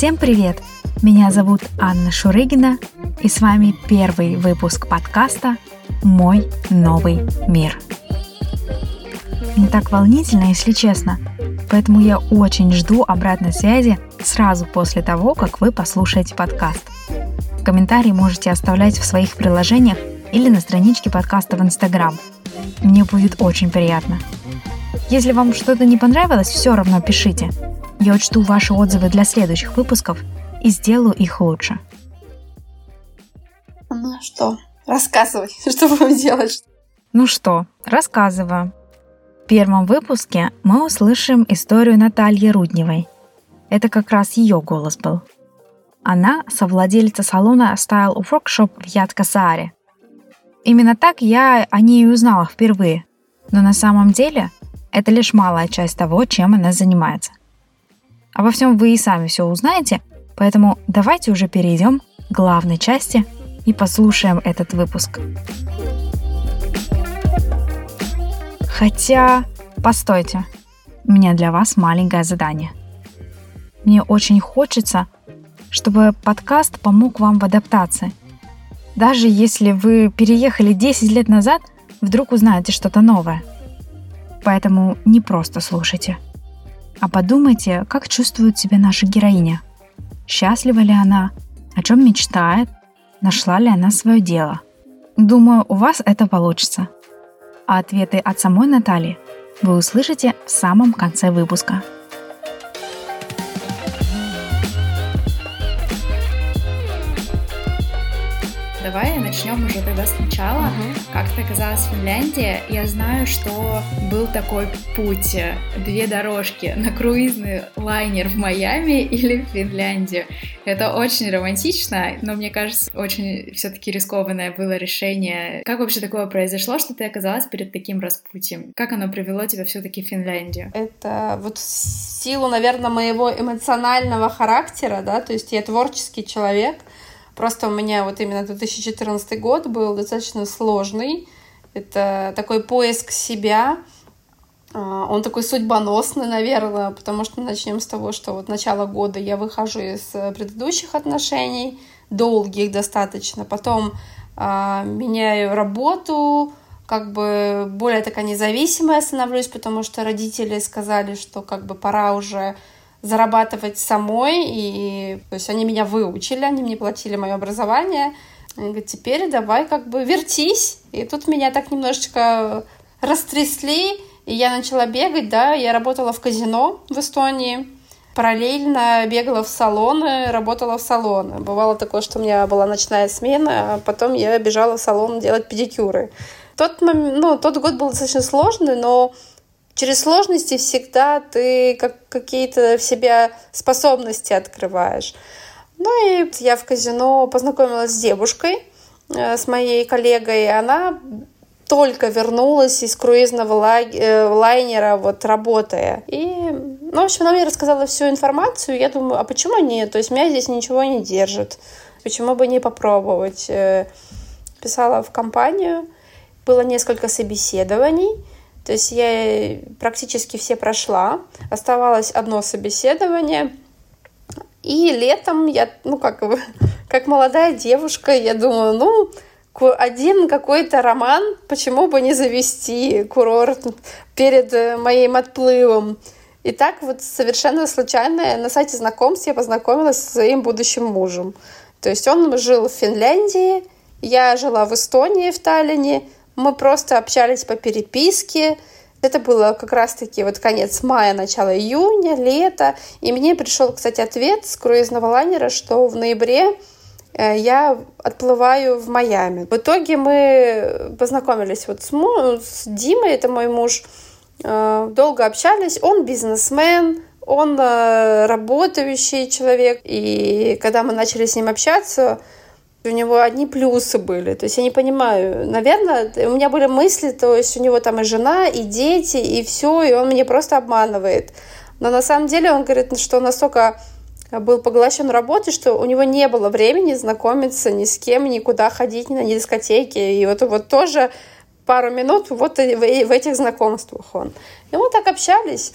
Всем привет! Меня зовут Анна Шурыгина, и с вами первый выпуск подкаста «Мой новый мир». Не так волнительно, если честно, поэтому я очень жду обратной связи сразу после того, как вы послушаете подкаст. Комментарии можете оставлять в своих приложениях или на страничке подкаста в Инстаграм. Мне будет очень приятно. Если вам что-то не понравилось, все равно пишите. Я учту ваши отзывы для следующих выпусков и сделаю их лучше. Ну что, рассказывай, что будем делать? Ну что, рассказываю. В первом выпуске мы услышим историю Натальи Рудневой. Это как раз ее голос был. Она совладельца салона Style Workshop в Яткасааре. Именно так я о ней узнала впервые. Но на самом деле это лишь малая часть того, чем она занимается. Обо всем вы и сами все узнаете, поэтому давайте уже перейдем к главной части и послушаем этот выпуск. Хотя, постойте, у меня для вас маленькое задание. Мне очень хочется, чтобы подкаст помог вам в адаптации. Даже если вы переехали 10 лет назад, вдруг узнаете что-то новое. Поэтому не просто слушайте, а подумайте, как чувствует себя наша героиня. Счастлива ли она? О чем мечтает? Нашла ли она свое дело? Думаю, у вас это получится. А ответы от самой Натальи вы услышите в самом конце выпуска. Давай начнем уже тогда сначала. Угу. Как ты оказалась в Финляндии? Я знаю, что был такой путь, э, две дорожки на круизный лайнер в Майами или в Финляндию. Это очень романтично, но мне кажется, очень все-таки рискованное было решение. Как вообще такое произошло, что ты оказалась перед таким распутьем? Как оно привело тебя все-таки в Финляндию? Это вот силу, наверное, моего эмоционального характера, да, то есть я творческий человек, Просто у меня вот именно 2014 год был достаточно сложный. Это такой поиск себя. А, он такой судьбоносный, наверное, потому что начнем с того, что вот начало года я выхожу из предыдущих отношений, долгих достаточно, потом а, меняю работу, как бы более такая независимая становлюсь, потому что родители сказали, что как бы пора уже зарабатывать самой, и то есть они меня выучили, они мне платили мое образование. Они говорят, теперь давай как бы вертись. И тут меня так немножечко растрясли, и я начала бегать, да, я работала в казино в Эстонии, параллельно бегала в салоны, работала в салоны. Бывало такое, что у меня была ночная смена, а потом я бежала в салон делать педикюры. Тот, ну, тот год был достаточно сложный, но через сложности всегда ты как какие-то в себя способности открываешь. Ну и я в казино познакомилась с девушкой, э, с моей коллегой, и она только вернулась из круизного э, лайнера, вот работая. И, ну, в общем, она мне рассказала всю информацию. Я думаю, а почему нет? То есть меня здесь ничего не держит. Почему бы не попробовать? Э, писала в компанию. Было несколько собеседований. То есть я практически все прошла. Оставалось одно собеседование. И летом я, ну, как, как молодая девушка, я думаю, ну, один какой-то роман, почему бы не завести курорт перед э, моим отплывом. И так вот совершенно случайно на сайте знакомств я познакомилась со своим будущим мужем. То есть он жил в Финляндии, я жила в Эстонии, в Таллине, мы просто общались по переписке. Это было как раз-таки вот конец мая, начало июня, лето. И мне пришел, кстати, ответ с круизного лайнера, что в ноябре э, я отплываю в Майами. В итоге мы познакомились вот с, му- с Димой, это мой муж, э, долго общались. Он бизнесмен, он э, работающий человек. И когда мы начали с ним общаться, у него одни плюсы были. То есть я не понимаю. Наверное, у меня были мысли, то есть у него там и жена, и дети, и все, и он меня просто обманывает. Но на самом деле он говорит, что он настолько был поглощен работой, что у него не было времени знакомиться ни с кем, никуда ходить, на дискотеки. И вот, вот тоже пару минут вот в этих знакомствах он. И мы так общались.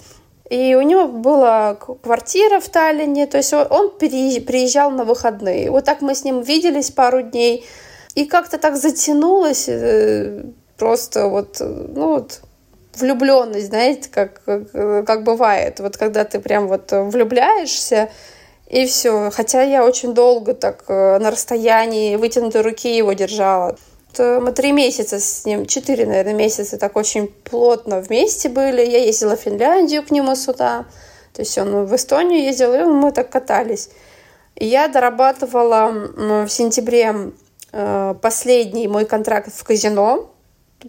И у него была квартира в Таллине, то есть он приезжал на выходные. Вот так мы с ним виделись пару дней. И как-то так затянулось, э, просто вот, ну вот, влюбленность, знаете, как, как, как бывает. Вот когда ты прям вот влюбляешься, и все. Хотя я очень долго так э, на расстоянии вытянутой руки его держала. Мы три месяца с ним, четыре, наверное, месяца так очень плотно вместе были. Я ездила в Финляндию к нему сюда. То есть он в Эстонию ездил, и мы так катались. Я дорабатывала в сентябре э, последний мой контракт в казино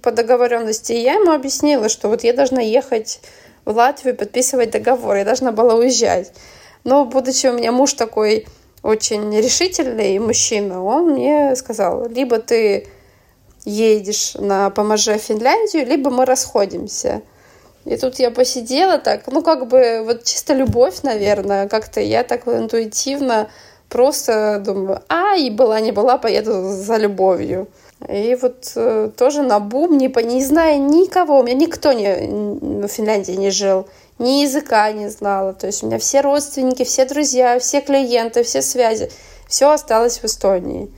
по договоренности. И я ему объяснила, что вот я должна ехать в Латвию, подписывать договор, я должна была уезжать. Но будучи у меня муж такой очень решительный мужчина, он мне сказал, либо ты едешь на поможе Финляндию, либо мы расходимся. И тут я посидела так, ну как бы вот чисто любовь, наверное, как-то я так интуитивно просто думаю, а, и была не была, поеду за любовью. И вот э, тоже на бум, не, не зная никого, у меня никто не, в Финляндии не жил ни языка не знала. То есть у меня все родственники, все друзья, все клиенты, все связи, все осталось в Эстонии.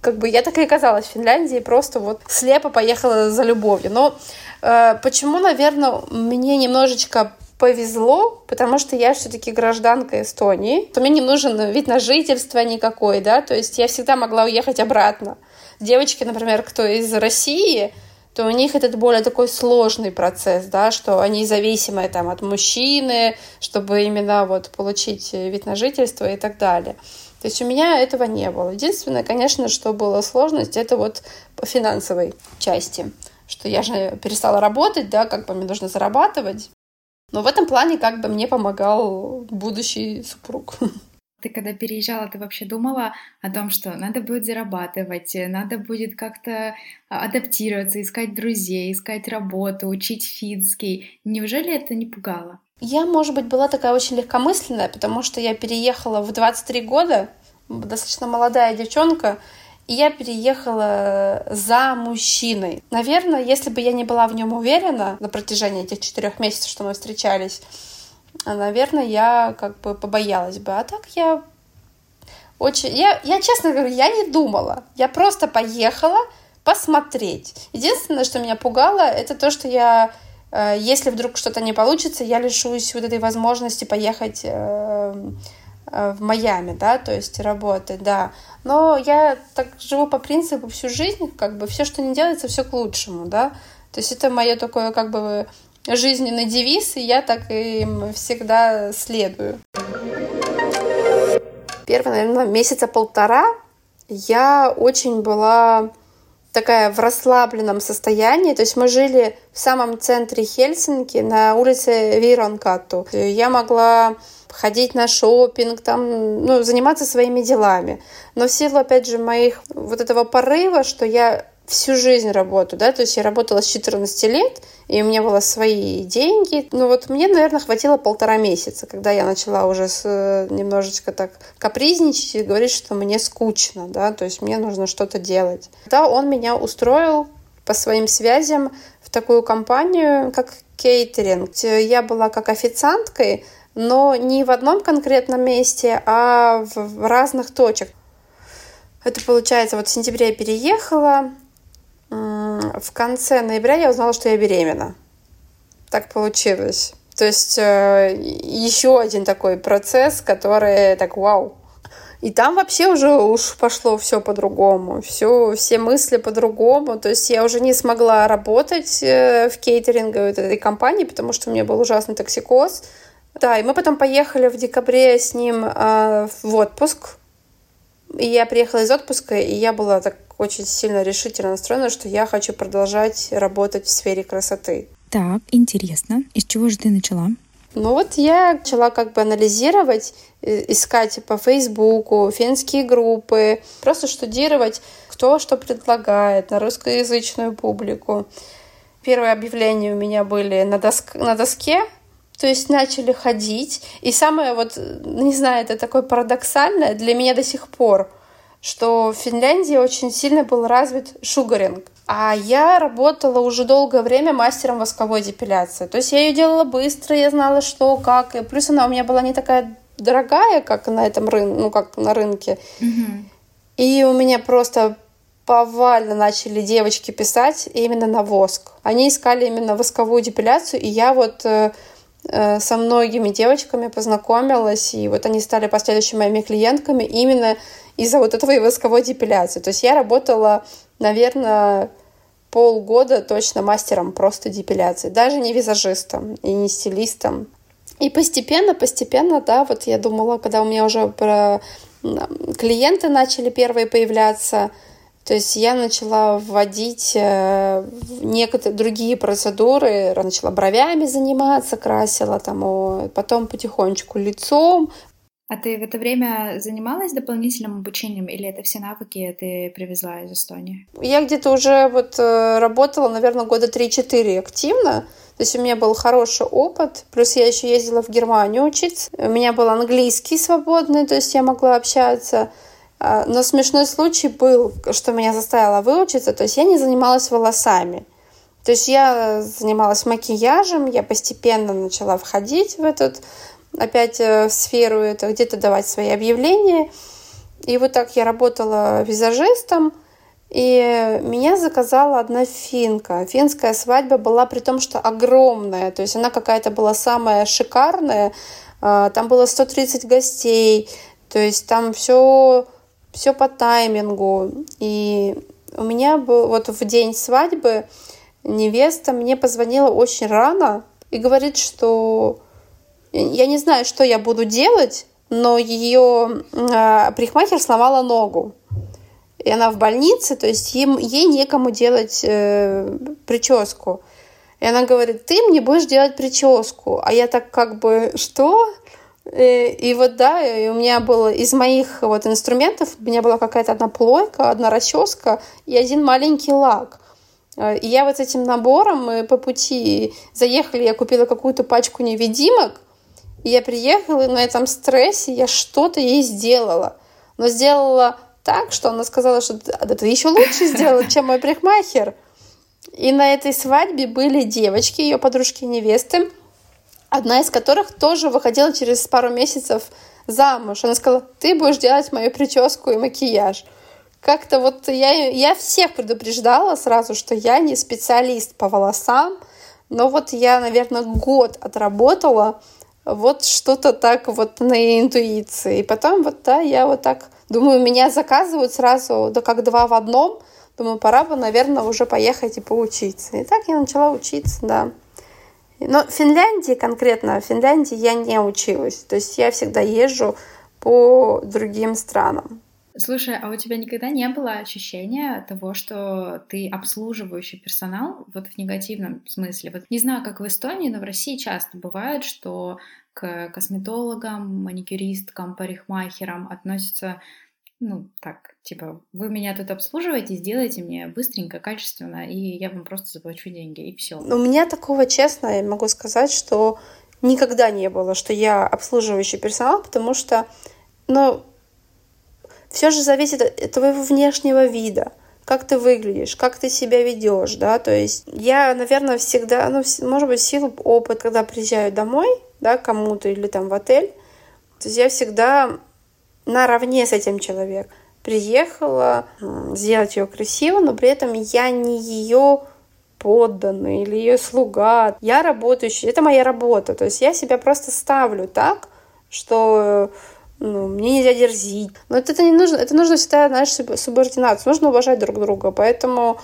Как бы я так и оказалась в Финляндии, просто вот слепо поехала за любовью. Но э, почему, наверное, мне немножечко повезло, потому что я все-таки гражданка Эстонии. То мне не нужен вид на жительство никакой, да, то есть я всегда могла уехать обратно. Девочки, например, кто из России, то у них это более такой сложный процесс, да, что они зависимы там от мужчины, чтобы именно вот получить вид на жительство и так далее. То есть у меня этого не было. Единственное, конечно, что было сложность, это вот по финансовой части, что я же перестала работать, да, как бы мне нужно зарабатывать. Но в этом плане как бы мне помогал будущий супруг. Ты когда переезжала, ты вообще думала о том, что надо будет зарабатывать, надо будет как-то а, адаптироваться, искать друзей, искать работу, учить финский. Неужели это не пугало? Я, может быть, была такая очень легкомысленная, потому что я переехала в 23 года, достаточно молодая девчонка, и я переехала за мужчиной. Наверное, если бы я не была в нем уверена на протяжении этих четырех месяцев, что мы встречались, наверное, я как бы побоялась бы. А так я очень... Я, я честно говорю, я не думала. Я просто поехала посмотреть. Единственное, что меня пугало, это то, что я если вдруг что-то не получится, я лишусь вот этой возможности поехать э, э, в Майами, да, то есть работать, да. Но я так живу по принципу всю жизнь, как бы все, что не делается, все к лучшему, да. То есть это мое такое как бы жизненный девиз, и я так им всегда следую. Первые, наверное, месяца полтора я очень была такая в расслабленном состоянии. То есть мы жили в самом центре Хельсинки, на улице Виронкату. Я могла ходить на шопинг, там, ну, заниматься своими делами. Но в силу, опять же, моих вот этого порыва, что я всю жизнь работаю, да, то есть я работала с 14 лет, и у меня было свои деньги. Ну вот мне, наверное, хватило полтора месяца, когда я начала уже с, э, немножечко так капризничать и говорить, что мне скучно, да, то есть мне нужно что-то делать. Да, он меня устроил по своим связям в такую компанию, как кейтеринг. Я была как официанткой, но не в одном конкретном месте, а в разных точках. Это получается, вот в сентябре я переехала, в конце ноября я узнала, что я беременна. Так получилось. То есть э, еще один такой процесс, который так вау. И там вообще уже уж пошло все по-другому, все, все мысли по-другому. То есть я уже не смогла работать э, в кейтеринговой этой компании, потому что у меня был ужасный токсикоз. Да, и мы потом поехали в декабре с ним э, в отпуск. И я приехала из отпуска, и я была так очень сильно решительно настроена, что я хочу продолжать работать в сфере красоты. Так, интересно. Из чего же ты начала? Ну вот я начала как бы анализировать, искать по Фейсбуку, финские группы, просто штудировать, кто что предлагает на русскоязычную публику. Первые объявления у меня были на, доск, на доске, то есть начали ходить. И самое вот, не знаю, это такое парадоксальное для меня до сих пор, что в Финляндии очень сильно был развит шугаринг. А я работала уже долгое время мастером восковой депиляции. То есть я ее делала быстро, я знала, что, как. И плюс она у меня была не такая дорогая, как на этом рынке, ну, как на рынке. Мгм. И у меня просто повально начали девочки писать именно на воск. Они искали именно восковую депиляцию, и я вот э, э, со многими девочками познакомилась, и вот они стали последующими моими клиентками именно из-за вот этого и восковой депиляции. То есть я работала, наверное, полгода точно мастером просто депиляции, даже не визажистом и не стилистом. И постепенно, постепенно, да, вот я думала, когда у меня уже про клиенты начали первые появляться, то есть я начала вводить э, некоторые другие процедуры, начала бровями заниматься, красила там, потом потихонечку лицом, А ты в это время занималась дополнительным обучением или это все навыки ты привезла из Эстонии? Я где-то уже вот э, работала, наверное, года 3-4 активно. То есть у меня был хороший опыт. Плюс я еще ездила в Германию учиться. У меня был английский свободный, то есть я могла общаться. А, Но смешной случай был, что меня заставило выучиться. То есть я не занималась волосами. То есть я занималась макияжем, я постепенно начала входить в этот, опять э, в сферу, это где-то давать свои объявления. И вот так я работала визажистом, и меня заказала одна финка. Финская свадьба была при том, что огромная, то есть она какая-то была самая шикарная. А, Там было 130 гостей, то есть там все, все по таймингу. И у меня был вот в день свадьбы невеста мне позвонила очень рано и говорит, что я не знаю, что я буду делать, но ее э, парикмахер сломала ногу. И она в больнице, то есть им, ей некому делать э, прическу. И она говорит, ты мне будешь делать прическу. А я так как бы, что? Э, И вот да, и у меня было из моих вот инструментов, у меня была какая-то одна плойка, одна расческа и один маленький лак. Э, И я вот этим набором мы по пути заехали, я купила какую-то пачку невидимок, и я приехала, и на этом стрессе я что-то ей сделала. Но сделала так, что она сказала, что «Да ты еще лучше сделала, чем мой парикмахер. И на этой свадьбе были девочки, ее подружки невесты, одна из которых тоже выходила через пару месяцев замуж. Она сказала, ты будешь делать мою прическу и макияж. Как-то вот я, я всех предупреждала сразу, что я не специалист по волосам, но вот я, наверное, год отработала вот что-то так вот на интуиции. И потом вот, да, я вот так думаю, меня заказывают сразу, да как два в одном. Думаю, пора бы, наверное, уже поехать и поучиться. И так я начала учиться, да. Но в Финляндии конкретно, в Финляндии я не училась. То есть я всегда езжу по другим странам. Слушай, а у тебя никогда не было ощущения того, что ты обслуживающий персонал, вот в негативном смысле? Вот не знаю, как в Эстонии, но в России часто бывает, что к косметологам, маникюристкам, парикмахерам относятся, ну, так, типа, вы меня тут обслуживаете, сделайте мне быстренько, качественно, и я вам просто заплачу деньги, и все. У меня такого, честно, я могу сказать, что никогда не было, что я обслуживающий персонал, потому что, ну, все же зависит от твоего внешнего вида, как ты выглядишь, как ты себя ведешь, да, то есть я, наверное, всегда, ну, может быть, силу опыта, когда приезжаю домой, да, кому-то или там в отель, то есть я всегда наравне с этим человеком. Приехала сделать ее красиво, но при этом я не ее подданный или ее слуга. Я работающий, это моя работа. То есть я себя просто ставлю так, что ну, мне нельзя дерзить. Но это, это не нужно, это нужно всегда, знаешь, суб- субординацию. Нужно уважать друг друга. Поэтому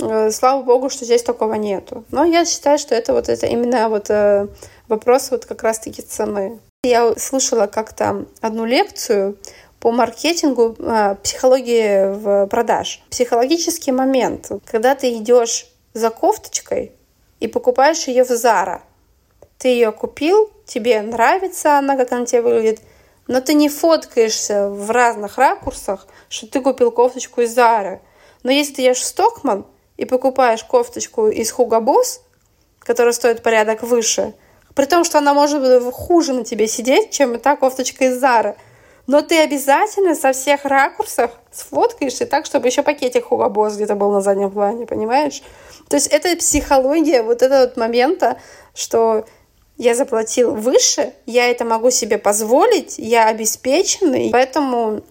э, слава богу, что здесь такого нету. Но я считаю, что это вот это именно вот э, вопрос вот как раз-таки цены. Я слушала как-то одну лекцию по маркетингу э, психологии в продаж. Психологический момент, когда ты идешь за кофточкой и покупаешь ее в Зара. Ты ее купил, тебе нравится она, как она тебе выглядит, но ты не фоткаешься в разных ракурсах, что ты купил кофточку из Зары. Но если ты едешь Стокман и покупаешь кофточку из Hugo Boss, которая стоит порядок выше, при том, что она может хуже на тебе сидеть, чем та кофточка из Зары, но ты обязательно со всех ракурсов сфоткаешься так, чтобы еще пакетик Hugo Boss где-то был на заднем плане, понимаешь? То есть это психология вот этого вот момента, что я заплатил выше, я это могу себе позволить, я обеспеченный, поэтому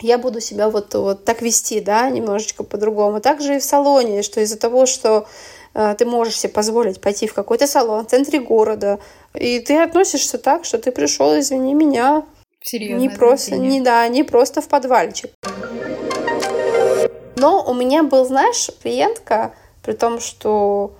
я буду себя вот, вот так вести, да, немножечко по-другому. Также и в салоне, что из-за того, что э, ты можешь себе позволить пойти в какой-то салон в центре города, и ты относишься так, что ты пришел, извини меня, Серьезно, не просто, не да, не просто в подвальчик. Но у меня был, знаешь, клиентка, при том, что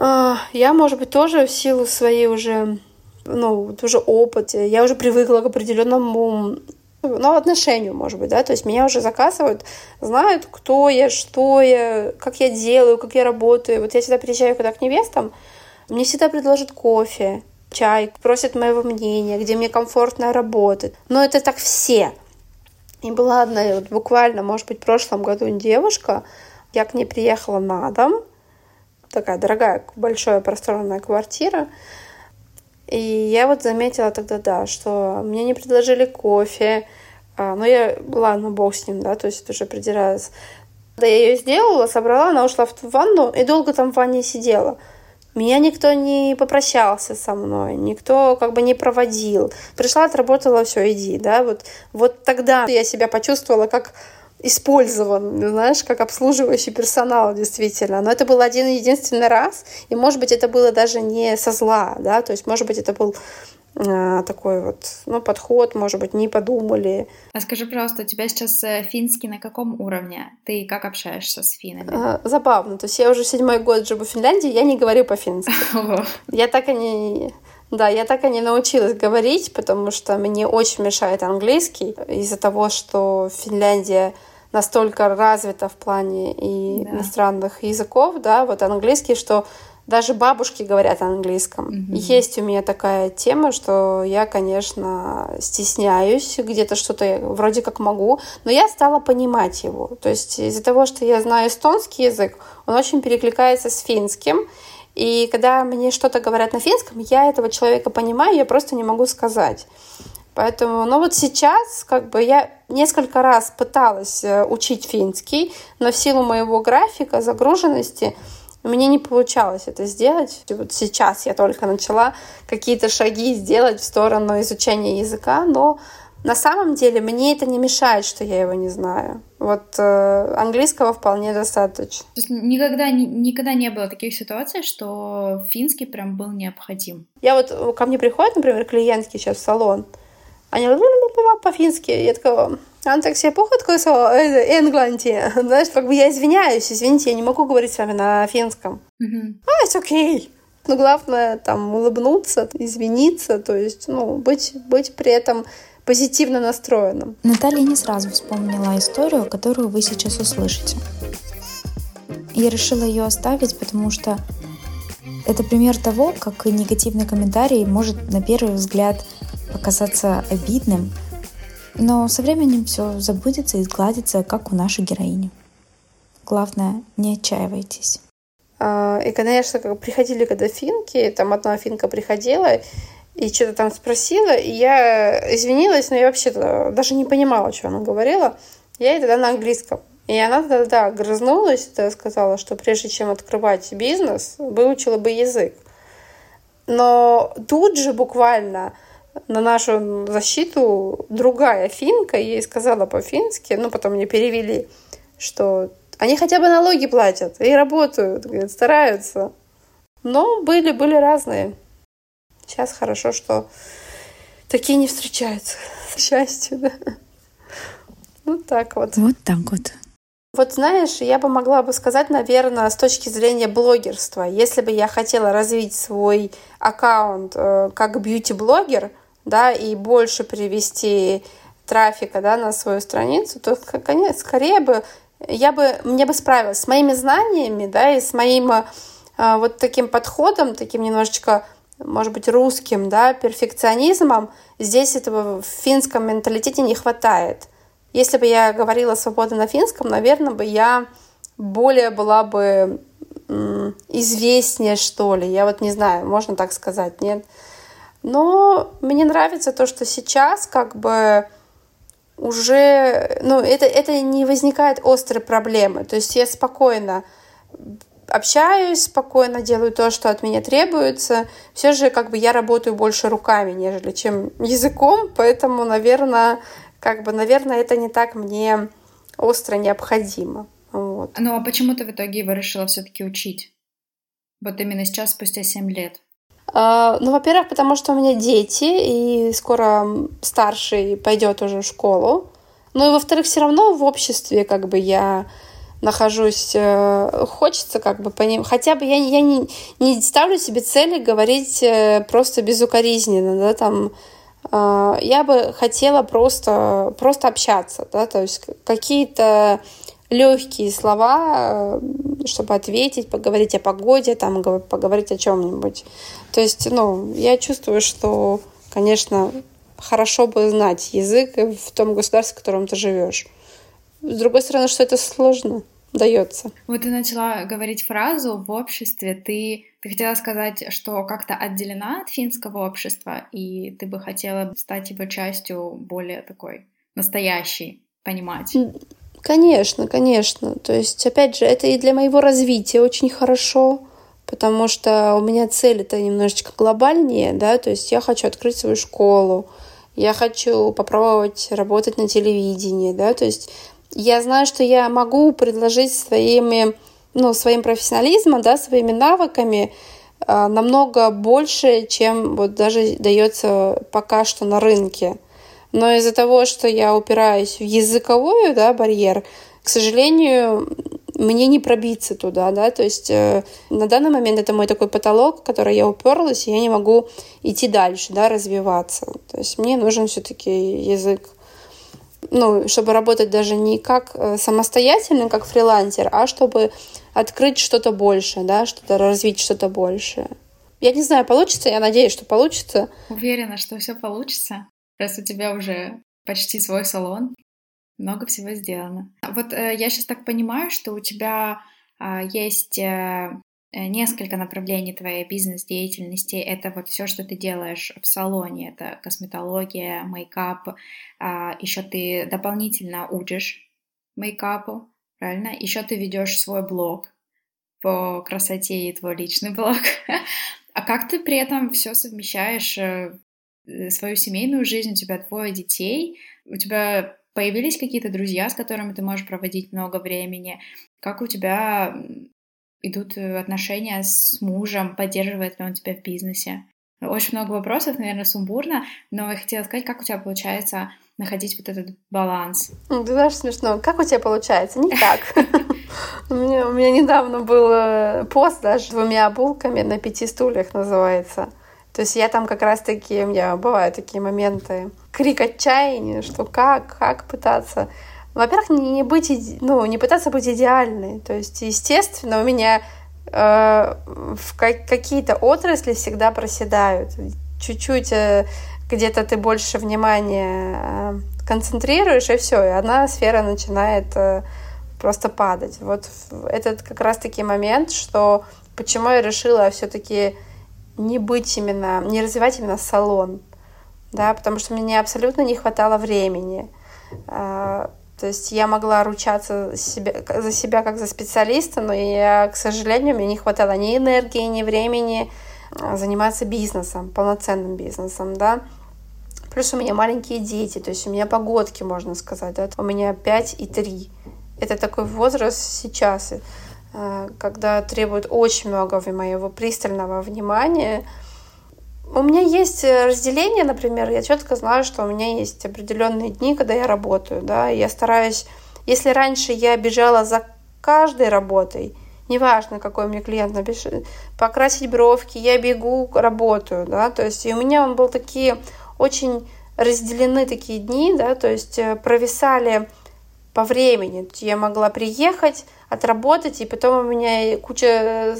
я, может быть, тоже в силу своей уже, ну, уже опыта, я уже привыкла к определенному ну, отношению, может быть, да, то есть меня уже заказывают, знают, кто я, что я, как я делаю, как я работаю. Вот я всегда приезжаю куда к невестам, мне всегда предложат кофе, чай, просят моего мнения, где мне комфортно работать. Но это так все. И была одна, вот буквально, может быть, в прошлом году девушка, я к ней приехала на дом, такая дорогая, большая просторная квартира, и я вот заметила тогда, да, что мне не предложили кофе, а, но я, ладно, бог с ним, да, то есть уже придираюсь. Да, я ее сделала, собрала, она ушла в ванну и долго там в ванне сидела. Меня никто не попрощался со мной, никто как бы не проводил. Пришла, отработала, все, иди, да, вот, вот тогда я себя почувствовала как использован, знаешь, как обслуживающий персонал действительно. Но это был один единственный раз, и, может быть, это было даже не со зла, да, то есть, может быть, это был э, такой вот, ну, подход, может быть, не подумали. А скажи, пожалуйста, у тебя сейчас э, финский на каком уровне? Ты как общаешься с финами? А, забавно, то есть я уже седьмой год живу в Финляндии, я не говорю по-фински. Я так и не... Да, я так и не научилась говорить, потому что мне очень мешает английский из-за того, что Финляндия настолько развита в плане и да. иностранных языков, да, вот английский, что даже бабушки говорят английском. Mm-hmm. Есть у меня такая тема, что я, конечно, стесняюсь, где-то что-то вроде как могу, но я стала понимать его. То есть из-за того, что я знаю эстонский язык, он очень перекликается с финским, и когда мне что-то говорят на финском, я этого человека понимаю, я просто не могу сказать. Поэтому, ну вот сейчас, как бы я несколько раз пыталась э, учить финский, но в силу моего графика, загруженности, мне не получалось это сделать. И вот сейчас я только начала какие-то шаги сделать в сторону изучения языка, но на самом деле мне это не мешает, что я его не знаю. Вот э, английского вполне достаточно. То есть никогда, ни, никогда не было таких ситуаций, что финский прям был необходим? Я вот, э, ко мне приходят, например, клиентки сейчас в салон, они по-фински, я такая, он так себе походку Энгланди. Знаешь, как бы я извиняюсь, извините, я не могу говорить с вами на финском. А, it's okay. Но главное там улыбнуться, извиниться, то есть, ну, быть, быть при этом позитивно настроенным. Наталья не сразу вспомнила историю, которую вы сейчас услышите. Я решила ее оставить, потому что это пример того, как негативный комментарий может на первый взгляд показаться обидным, но со временем все забудется и сгладится, как у нашей героини. Главное, не отчаивайтесь. А, и, конечно, как приходили когда финки, там одна финка приходила и что-то там спросила, и я извинилась, но я вообще даже не понимала, что она говорила. Я ей тогда на английском. И она тогда, да, грызнулась, тогда сказала, что прежде чем открывать бизнес, выучила бы язык. Но тут же буквально на нашу защиту другая финка ей сказала по-фински, ну, потом мне перевели, что они хотя бы налоги платят и работают, говорят, стараются. Но были, были разные. Сейчас хорошо, что такие не встречаются. К счастью, да. Ну, так вот. Вот так вот. Вот знаешь, я бы могла бы сказать, наверное, с точки зрения блогерства, если бы я хотела развить свой аккаунт э, как бьюти-блогер, да, и больше привести трафика, да, на свою страницу, то, конечно, скорее бы я бы, мне бы справилась с моими знаниями, да, и с моим э, вот таким подходом, таким немножечко, может быть, русским, да, перфекционизмом. Здесь этого в финском менталитете не хватает. Если бы я говорила свободно на финском, наверное, бы я более была бы известнее, что ли. Я вот не знаю, можно так сказать, нет? Но мне нравится то, что сейчас как бы уже, ну, это, это не возникает острой проблемы. То есть я спокойно общаюсь, спокойно делаю то, что от меня требуется. Все же как бы я работаю больше руками, нежели чем языком, поэтому, наверное, как бы, наверное, это не так мне остро необходимо. Вот. Ну а почему ты в итоге его решила все-таки учить? Вот именно сейчас, спустя 7 лет. Uh, ну, во-первых, потому что у меня дети, и скоро старший пойдет уже в школу. Ну и во-вторых, все равно в обществе как бы я нахожусь, э, хочется как бы по ним, хотя бы я, я не, не ставлю себе цели говорить э, просто безукоризненно, да, там, я бы хотела просто, просто общаться, да, то есть какие-то легкие слова, чтобы ответить, поговорить о погоде, там, поговорить о чем-нибудь. То есть, ну, я чувствую, что, конечно, хорошо бы знать язык в том государстве, в котором ты живешь. С другой стороны, что это сложно дается. Вот ты начала говорить фразу в обществе. Ты, ты хотела сказать, что как-то отделена от финского общества, и ты бы хотела стать его частью более такой настоящей, понимать. Конечно, конечно. То есть, опять же, это и для моего развития очень хорошо, потому что у меня цель это немножечко глобальнее, да, то есть я хочу открыть свою школу, я хочу попробовать работать на телевидении, да, то есть я знаю, что я могу предложить своими, ну, своим профессионализмом, да, своими навыками э, намного больше, чем вот даже дается пока что на рынке. Но из-за того, что я упираюсь в языковой да, барьер, к сожалению, мне не пробиться туда, да, то есть э, на данный момент это мой такой потолок, в который я уперлась, и я не могу идти дальше, да, развиваться. То есть мне нужен все-таки язык ну, чтобы работать даже не как э, самостоятельно, как фрилансер, а чтобы открыть что-то больше, да, что-то развить что-то большее. Я не знаю, получится, я надеюсь, что получится. Уверена, что все получится, раз у тебя уже почти свой салон, много всего сделано. Вот э, я сейчас так понимаю, что у тебя э, есть э, несколько направлений твоей бизнес-деятельности. Это вот все, что ты делаешь в салоне. Это косметология, мейкап. А, Еще ты дополнительно учишь мейкапу, правильно? Еще ты ведешь свой блог по красоте и твой личный блог. А как ты при этом все совмещаешь э, свою семейную жизнь? У тебя двое детей, у тебя появились какие-то друзья, с которыми ты можешь проводить много времени? Как у тебя идут э, отношения с мужем, поддерживает ли он тебя в бизнесе. Очень много вопросов, наверное, сумбурно, но я хотела сказать, как у тебя получается находить вот этот баланс? Ну, ты знаешь, смешно. Как у тебя получается? Никак. У меня, у меня недавно был э, пост даже с двумя булками на пяти стульях называется. То есть я там как раз-таки, у меня бывают такие моменты, крик отчаяния, что как, как пытаться во-первых, не быть, ну, не пытаться быть идеальной. То есть, естественно, у меня э, в какие-то отрасли всегда проседают. Чуть-чуть э, где-то ты больше внимания э, концентрируешь, и все, и одна сфера начинает э, просто падать. Вот этот как раз-таки момент, что почему я решила все-таки не быть именно, не развивать именно салон, да, потому что мне абсолютно не хватало времени. То есть я могла ручаться себе, за себя как за специалиста, но я, к сожалению, мне не хватало ни энергии, ни времени а, заниматься бизнесом, полноценным бизнесом, да. Плюс у меня маленькие дети, то есть у меня погодки, можно сказать, да. У меня 5 и 3. Это такой возраст сейчас, э, когда требует очень много моего пристального внимания, у меня есть э, разделение, например, я четко знаю, что у меня есть определенные дни, когда я работаю, да, и я стараюсь, если раньше я бежала за каждой работой, неважно, какой мне клиент напишет, покрасить бровки, я бегу, работаю, да, то есть и у меня он был такие очень разделены такие дни, да, то есть э, провисали по времени. Я могла приехать, отработать, и потом у меня куча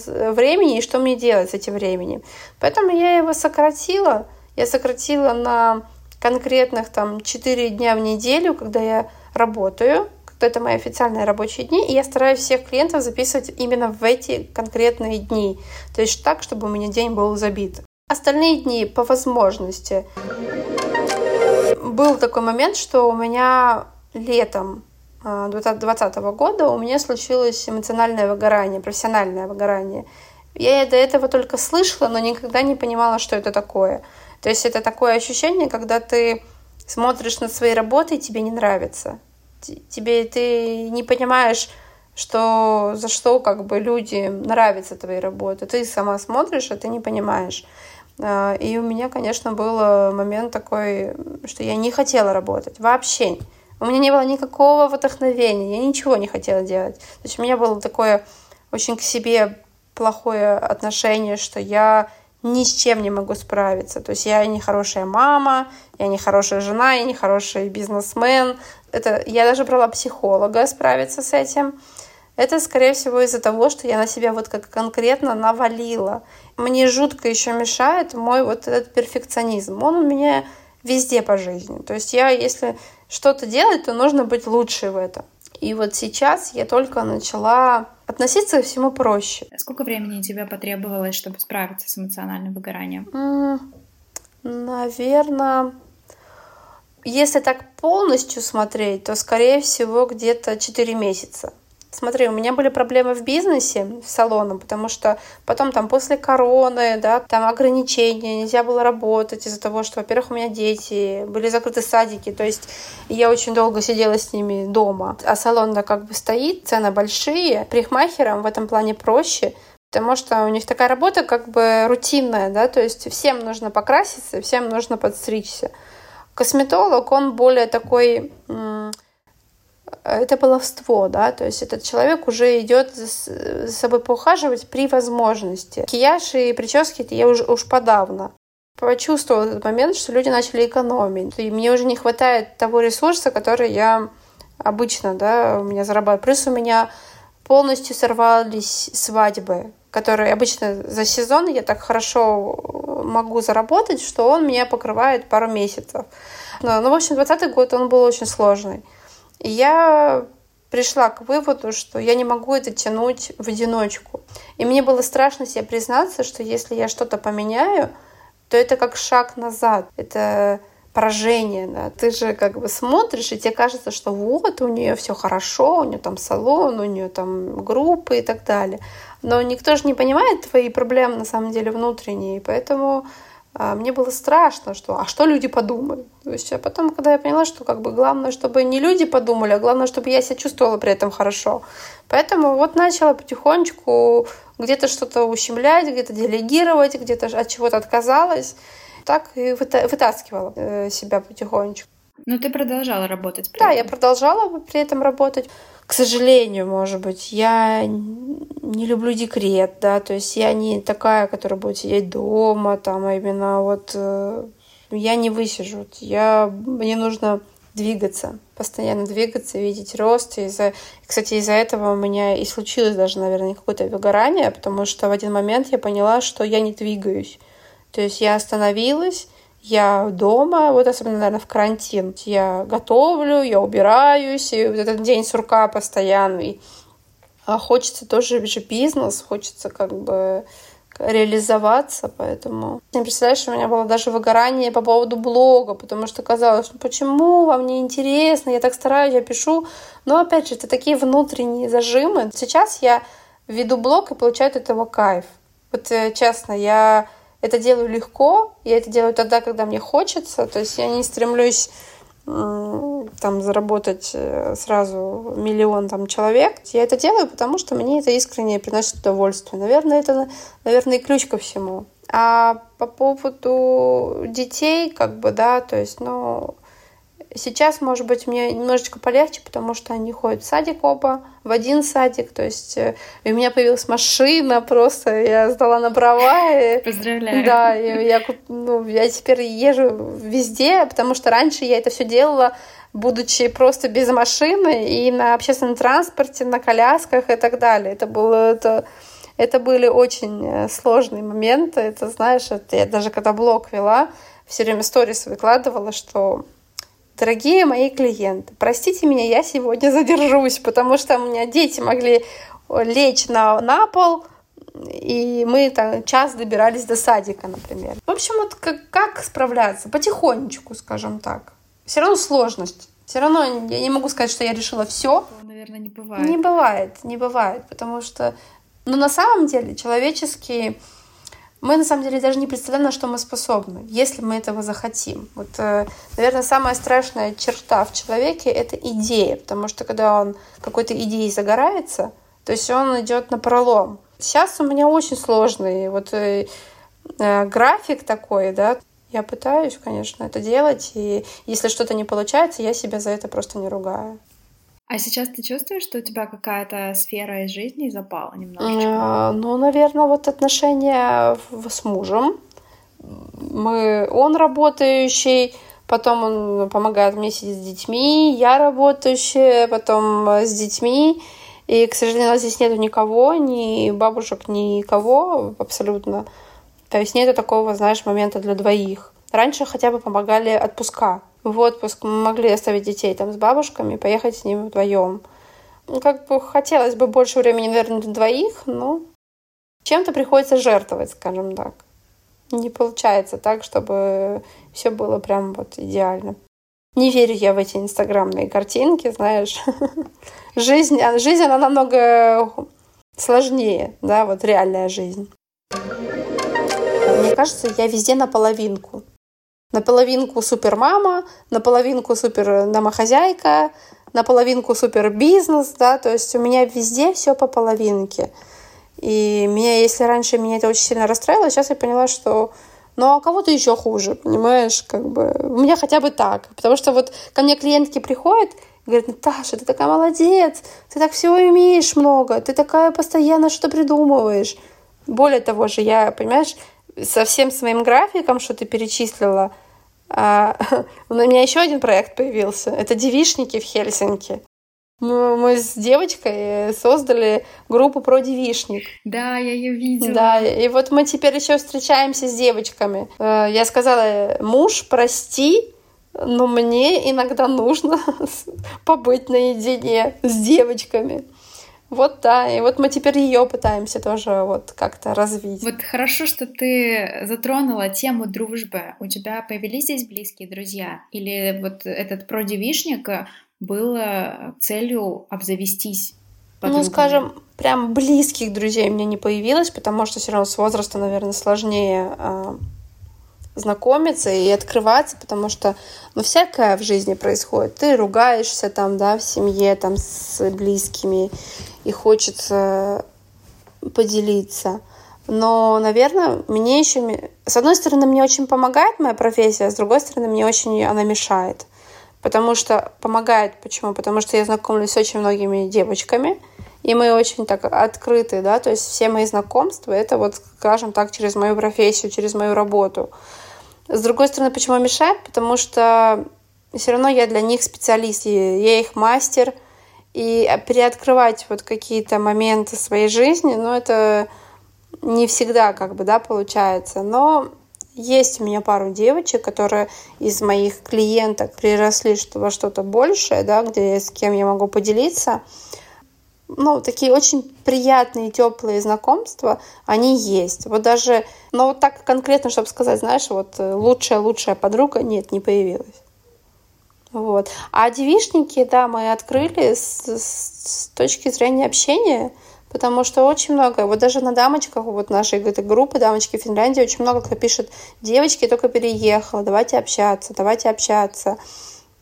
э, времени, и что мне делать с этим временем. Поэтому я его сократила. Я сократила на конкретных там 4 дня в неделю, когда я работаю, когда это мои официальные рабочие дни, и я стараюсь всех клиентов записывать именно в эти конкретные дни. То есть так, чтобы у меня день был забит. остальные дни по возможности. Был такой момент, что у меня летом 2020 э, года у меня случилось эмоциональное выгорание, профессиональное выгорание. Я до этого только слышала, но никогда не понимала, что это такое. То есть это такое ощущение, когда ты смотришь на свои работы, и тебе не нравится. Тебе ты не понимаешь, что за что как бы люди нравятся твои работы. Ты сама смотришь, а ты не понимаешь. А, и у меня, конечно, был момент такой, что я не хотела работать вообще. У меня не было никакого вдохновения, я ничего не хотела делать. То есть у меня было такое очень к себе плохое отношение, что я ни с чем не могу справиться. То есть я не хорошая мама, я не хорошая жена, я не хороший бизнесмен. Это я даже брала психолога справиться с этим. Это, скорее всего, из-за того, что я на себя вот как конкретно навалила. Мне жутко еще мешает мой вот этот перфекционизм. Он у меня везде по жизни. То есть я, если что-то делать, то нужно быть лучше в этом. И вот сейчас я только начала относиться ко всему проще. Сколько времени тебе потребовалось, чтобы справиться с эмоциональным выгоранием? Mm, наверное, если так полностью смотреть, то, скорее всего, где-то 4 месяца. Смотри, у меня были проблемы в бизнесе, в салоном, потому что потом там после короны, да, там ограничения, нельзя было работать из-за того, что, во-первых, у меня дети, были закрыты садики, то есть я очень долго сидела с ними дома. А салон, да, как бы стоит, цены большие, парикмахерам в этом плане проще, потому что у них такая работа как бы рутинная, да, то есть всем нужно покраситься, всем нужно подстричься. Косметолог, он более такой это баловство, да, то есть этот человек уже идет за собой поухаживать при возможности. Макияж и прически я уже уж подавно почувствовала этот момент, что люди начали экономить. И мне уже не хватает того ресурса, который я обычно, да, у меня зарабатываю. Плюс у меня полностью сорвались свадьбы, которые обычно за сезон я так хорошо могу заработать, что он меня покрывает пару месяцев. Ну, в общем, 20 год он был очень сложный. Я пришла к выводу, что я не могу это тянуть в одиночку. И мне было страшно себе признаться, что если я что-то поменяю, то это как шаг назад. Это поражение, да. Ты же как бы смотришь, и тебе кажется, что вот у нее все хорошо, у нее там салон, у нее там группы и так далее. Но никто же не понимает твои проблемы на самом деле внутренние, поэтому мне было страшно, что а что люди подумают. То есть, а потом, когда я поняла, что как бы главное, чтобы не люди подумали, а главное, чтобы я себя чувствовала при этом хорошо. Поэтому вот начала потихонечку где-то что-то ущемлять, где-то делегировать, где-то от чего-то отказалась. Так и вытаскивала э, себя потихонечку. Но ты продолжала работать. При да, этом. я продолжала при этом работать. К сожалению, может быть, я не люблю декрет, да, то есть я не такая, которая будет сидеть дома, там, а именно вот э, я не высижу. Я, мне нужно двигаться, постоянно двигаться, видеть рост. И из-за, кстати, из-за этого у меня и случилось даже, наверное, какое-то выгорание, потому что в один момент я поняла, что я не двигаюсь. То есть я остановилась, я дома, вот особенно, наверное, в карантин, я готовлю, я убираюсь, и вот этот день сурка постоянный. А хочется тоже же бизнес, хочется как бы реализоваться, поэтому... Не представляешь, у меня было даже выгорание по поводу блога, потому что казалось, ну почему вам не интересно, я так стараюсь, я пишу, но опять же, это такие внутренние зажимы. Сейчас я веду блог и получаю от этого кайф. Вот э, честно, я это делаю легко, я это делаю тогда, когда мне хочется, то есть я не стремлюсь там заработать э, сразу миллион там человек. Я это делаю, потому что мне это искренне приносит удовольствие. Наверное, это, наверное, и ключ ко всему. А по поводу детей, как бы, да, то есть, ну, Сейчас, может быть, мне немножечко полегче, потому что они ходят в садик оба, в один садик. То есть э, у меня появилась машина просто, я сдала на права. И, Поздравляю. Да, я, я, ну, я теперь езжу везде, потому что раньше я это все делала будучи просто без машины и на общественном транспорте, на колясках и так далее. Это было это, это были очень э, сложные моменты. Это, знаешь, это, я даже когда блог вела, все время сторис выкладывала, что Дорогие мои клиенты, простите меня, я сегодня задержусь, потому что у меня дети могли лечь на, на пол, и мы там час добирались до садика, например. В общем, вот как, как справляться? Потихонечку, скажем так. Все равно сложность. Все равно я не могу сказать, что я решила все. Наверное, не бывает. Не бывает, не бывает, потому что, ну, на самом деле, человеческие мы на самом деле даже не представляем, на что мы способны, если мы этого захотим. Вот, э, наверное, самая страшная черта в человеке — это идея, потому что когда он какой-то идеей загорается, то есть он идет на пролом. Сейчас у меня очень сложный вот э, э, график такой, да, я пытаюсь, конечно, это делать, и если что-то не получается, я себя за это просто не ругаю. А сейчас ты чувствуешь, что у тебя какая-то сфера из жизни запала немножечко? А, ну, наверное, вот отношения с мужем. Мы, он работающий, потом он помогает мне сидеть с детьми, я работающая, потом с детьми. И, к сожалению, здесь нету никого, ни бабушек, никого абсолютно. То есть нет такого, знаешь, момента для двоих. Раньше хотя бы помогали отпуска. В отпуск мы могли оставить детей там с бабушками поехать с ними вдвоем. Ну, как бы хотелось бы больше времени, наверное, для двоих, но чем-то приходится жертвовать, скажем так. Не получается так, чтобы все было прям вот идеально. Не верю я в эти инстаграмные картинки, знаешь. жизнь, жизнь, она намного сложнее, да, вот реальная жизнь. Мне кажется, я везде наполовинку. Наполовинку супер мама, наполовинку супер домохозяйка, наполовинку супер бизнес, да, то есть у меня везде все по половинке. И меня, если раньше меня это очень сильно расстраивало, сейчас я поняла, что ну а кого-то еще хуже, понимаешь, как бы у меня хотя бы так. Потому что вот ко мне клиентки приходят и говорят, Наташа, ты такая молодец, ты так всего умеешь много, ты такая постоянно что-то придумываешь. Более того же, я, понимаешь, со всем своим графиком, что ты перечислила, а, у меня еще один проект появился. Это девишники в Хельсинки. Мы, мы с девочкой создали группу про девишник. Да, я ее видела. Да, и вот мы теперь еще встречаемся с девочками. Э, я сказала, муж, прости, но мне иногда нужно побыть наедине с девочками. Вот да, и вот мы теперь ее пытаемся тоже вот как-то развить. Вот хорошо, что ты затронула тему дружбы. У тебя появились здесь близкие друзья? Или вот этот продевишник был целью обзавестись подругами? Ну, скажем, прям близких друзей у меня не появилось, потому что все равно с возраста, наверное, сложнее э, знакомиться и открываться, потому что, ну, всякое в жизни происходит. Ты ругаешься там, да, в семье, там, с близкими, и хочется поделиться. Но, наверное, мне еще... С одной стороны, мне очень помогает моя профессия, а с другой стороны, мне очень она мешает. Потому что помогает, почему? Потому что я знакомлюсь с очень многими девочками, и мы очень так открыты, да, то есть все мои знакомства, это вот, скажем так, через мою профессию, через мою работу. С другой стороны, почему мешает? Потому что все равно я для них специалист, я их мастер, и переоткрывать вот какие-то моменты своей жизни, ну, это не всегда как бы, да, получается. Но есть у меня пару девочек, которые из моих клиенток приросли во что-то большее, да, где с кем я могу поделиться. Ну, такие очень приятные, теплые знакомства, они есть. Вот даже, но вот так конкретно, чтобы сказать, знаешь, вот лучшая-лучшая подруга, нет, не появилась. Вот. А девишники, да, мы открыли с, с точки зрения общения, потому что очень много, вот даже на дамочках, вот нашей этой группы дамочки Финляндии, очень много кто пишет, девочки только переехала, давайте общаться, давайте общаться.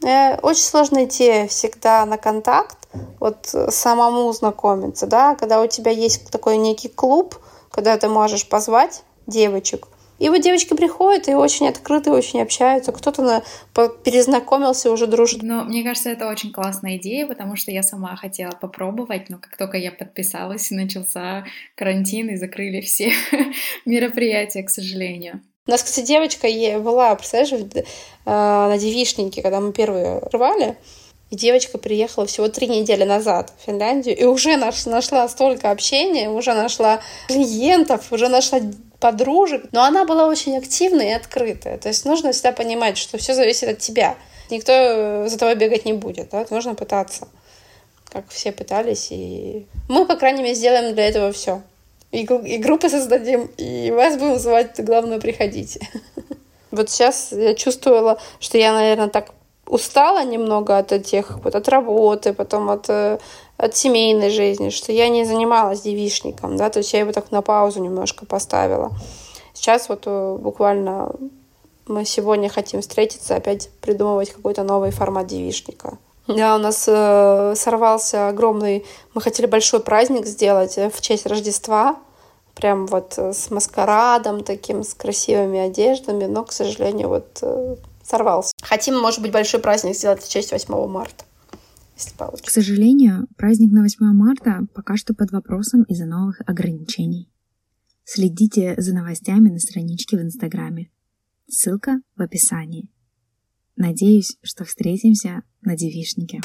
Э, очень сложно идти всегда на контакт, вот самому знакомиться, да, когда у тебя есть такой некий клуб, когда ты можешь позвать девочек, и вот девочки приходят и очень открыты, очень общаются. Кто-то на... перезнакомился, уже дружит. Но мне кажется, это очень классная идея, потому что я сама хотела попробовать, но как только я подписалась, начался карантин и закрыли все мероприятия, к сожалению. У нас, кстати, девочка была, представляешь, э, на девишнике, когда мы первые рвали, девочка приехала всего три недели назад в Финляндию и уже нашла столько общения, уже нашла клиентов, уже нашла подружек, но она была очень активная и открытая. То есть нужно всегда понимать, что все зависит от тебя. Никто за тобой бегать не будет, да? нужно пытаться, как все пытались. И мы, по крайней мере, сделаем для этого все. И, и группы создадим, и вас будем звать, главное, приходите. Вот сейчас я чувствовала, что я, наверное, так устала немного от этих, вот от работы, потом от, э, от семейной жизни, что я не занималась девишником, да, то есть я его так на паузу немножко поставила. Сейчас вот э, буквально мы сегодня хотим встретиться, опять придумывать какой-то новый формат девишника. Да, у нас э, сорвался огромный... Мы хотели большой праздник сделать э, в честь Рождества, прям вот с маскарадом таким, с красивыми одеждами, но, к сожалению, вот сорвался. Хотим, может быть, большой праздник сделать в честь 8 марта, если получится. К сожалению, праздник на 8 марта пока что под вопросом из-за новых ограничений. Следите за новостями на страничке в Инстаграме. Ссылка в описании. Надеюсь, что встретимся на девишнике.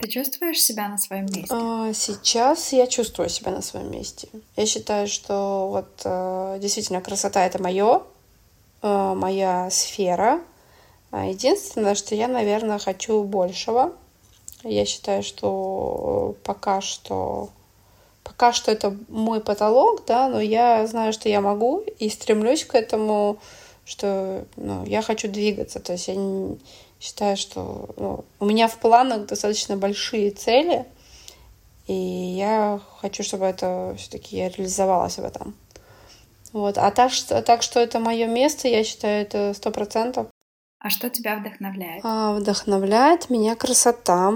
Ты чувствуешь себя на своем месте? А, сейчас я чувствую себя на своем месте. Я считаю, что вот э, действительно красота это мое, моя сфера. А единственное, что я, наверное, хочу большего. Я считаю, что пока что пока что это мой потолок, да, но я знаю, что я могу и стремлюсь к этому, что ну, я хочу двигаться. То есть я не считаю, что ну, у меня в планах достаточно большие цели, и я хочу, чтобы это все-таки я реализовалась в этом. Вот. А так что, так что это мое место, я считаю, это сто процентов. А что тебя вдохновляет? А, вдохновляет меня красота,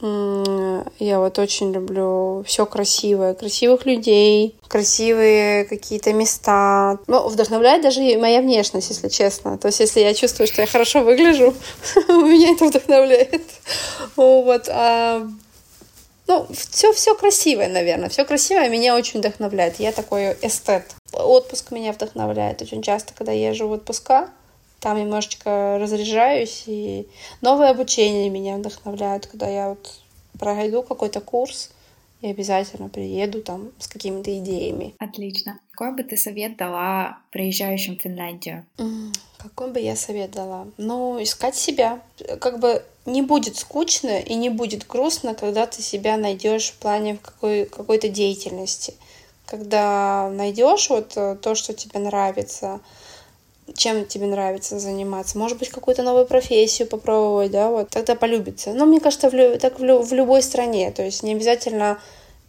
я вот очень люблю все красивое, красивых людей, красивые какие-то места. Ну, вдохновляет даже и моя внешность, если честно. То есть, если я чувствую, что я хорошо выгляжу, меня это вдохновляет. Вот. Ну, все, все красивое, наверное. Все красивое меня очень вдохновляет. Я такой эстет. Отпуск меня вдохновляет. Очень часто, когда езжу в отпуска, там немножечко разряжаюсь, и новое обучение меня вдохновляет, когда я вот пройду какой-то курс, и обязательно приеду там с какими-то идеями. Отлично. Какой бы ты совет дала приезжающим в Финляндию? Mm, какой бы я совет дала? Ну, искать себя. Как бы не будет скучно и не будет грустно, когда ты себя найдешь в плане какой, какой-то деятельности. Когда найдешь вот э, то, что тебе нравится, чем тебе нравится заниматься. Может быть, какую-то новую профессию попробовать, да, вот, тогда полюбится. Но мне кажется, в, так в, в любой стране, то есть не обязательно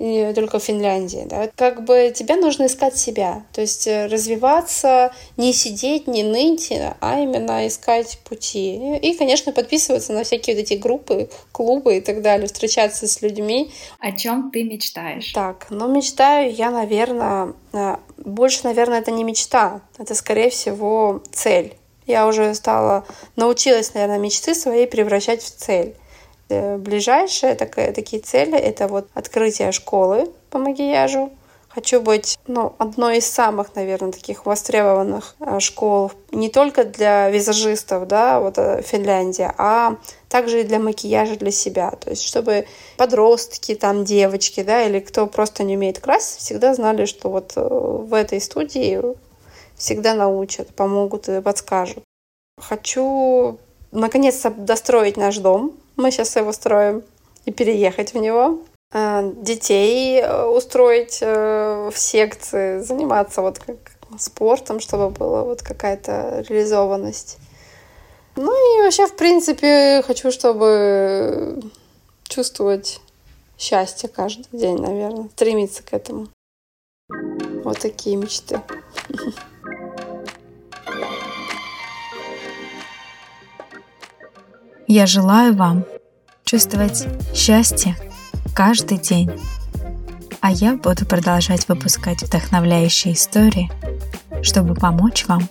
не только в Финляндии, да, как бы тебе нужно искать себя, то есть э, развиваться, не сидеть, не ныть, а именно искать пути. И, конечно, подписываться на всякие вот эти группы, клубы и так далее, встречаться с людьми. О чем ты мечтаешь? Так, ну мечтаю я, наверное, э, больше, наверное, это не мечта, это, скорее всего, цель. Я уже стала, научилась, наверное, мечты свои превращать в цель. Э, ближайшие такие, такие цели — это вот открытие школы по макияжу. Хочу быть ну, одной из самых, наверное, таких востребованных э, школ не только для визажистов, да, вот э, Финляндия, а также и для макияжа для себя. То есть, чтобы подростки, там, девочки, да, или кто просто не умеет красить, всегда знали, что вот в этой студии всегда научат, помогут и подскажут. Хочу наконец-то достроить наш дом, мы сейчас его строим. И переехать в него. Э, детей э, устроить э, в секции, заниматься вот как спортом, чтобы была вот какая-то реализованность. Ну и вообще, в принципе, хочу, чтобы чувствовать счастье каждый день, наверное, стремиться к этому. Вот такие мечты. Я желаю вам чувствовать счастье каждый день. А я буду продолжать выпускать вдохновляющие истории, чтобы помочь вам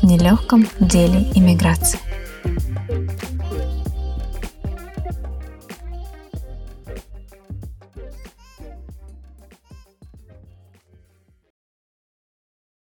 в нелегком деле иммиграции.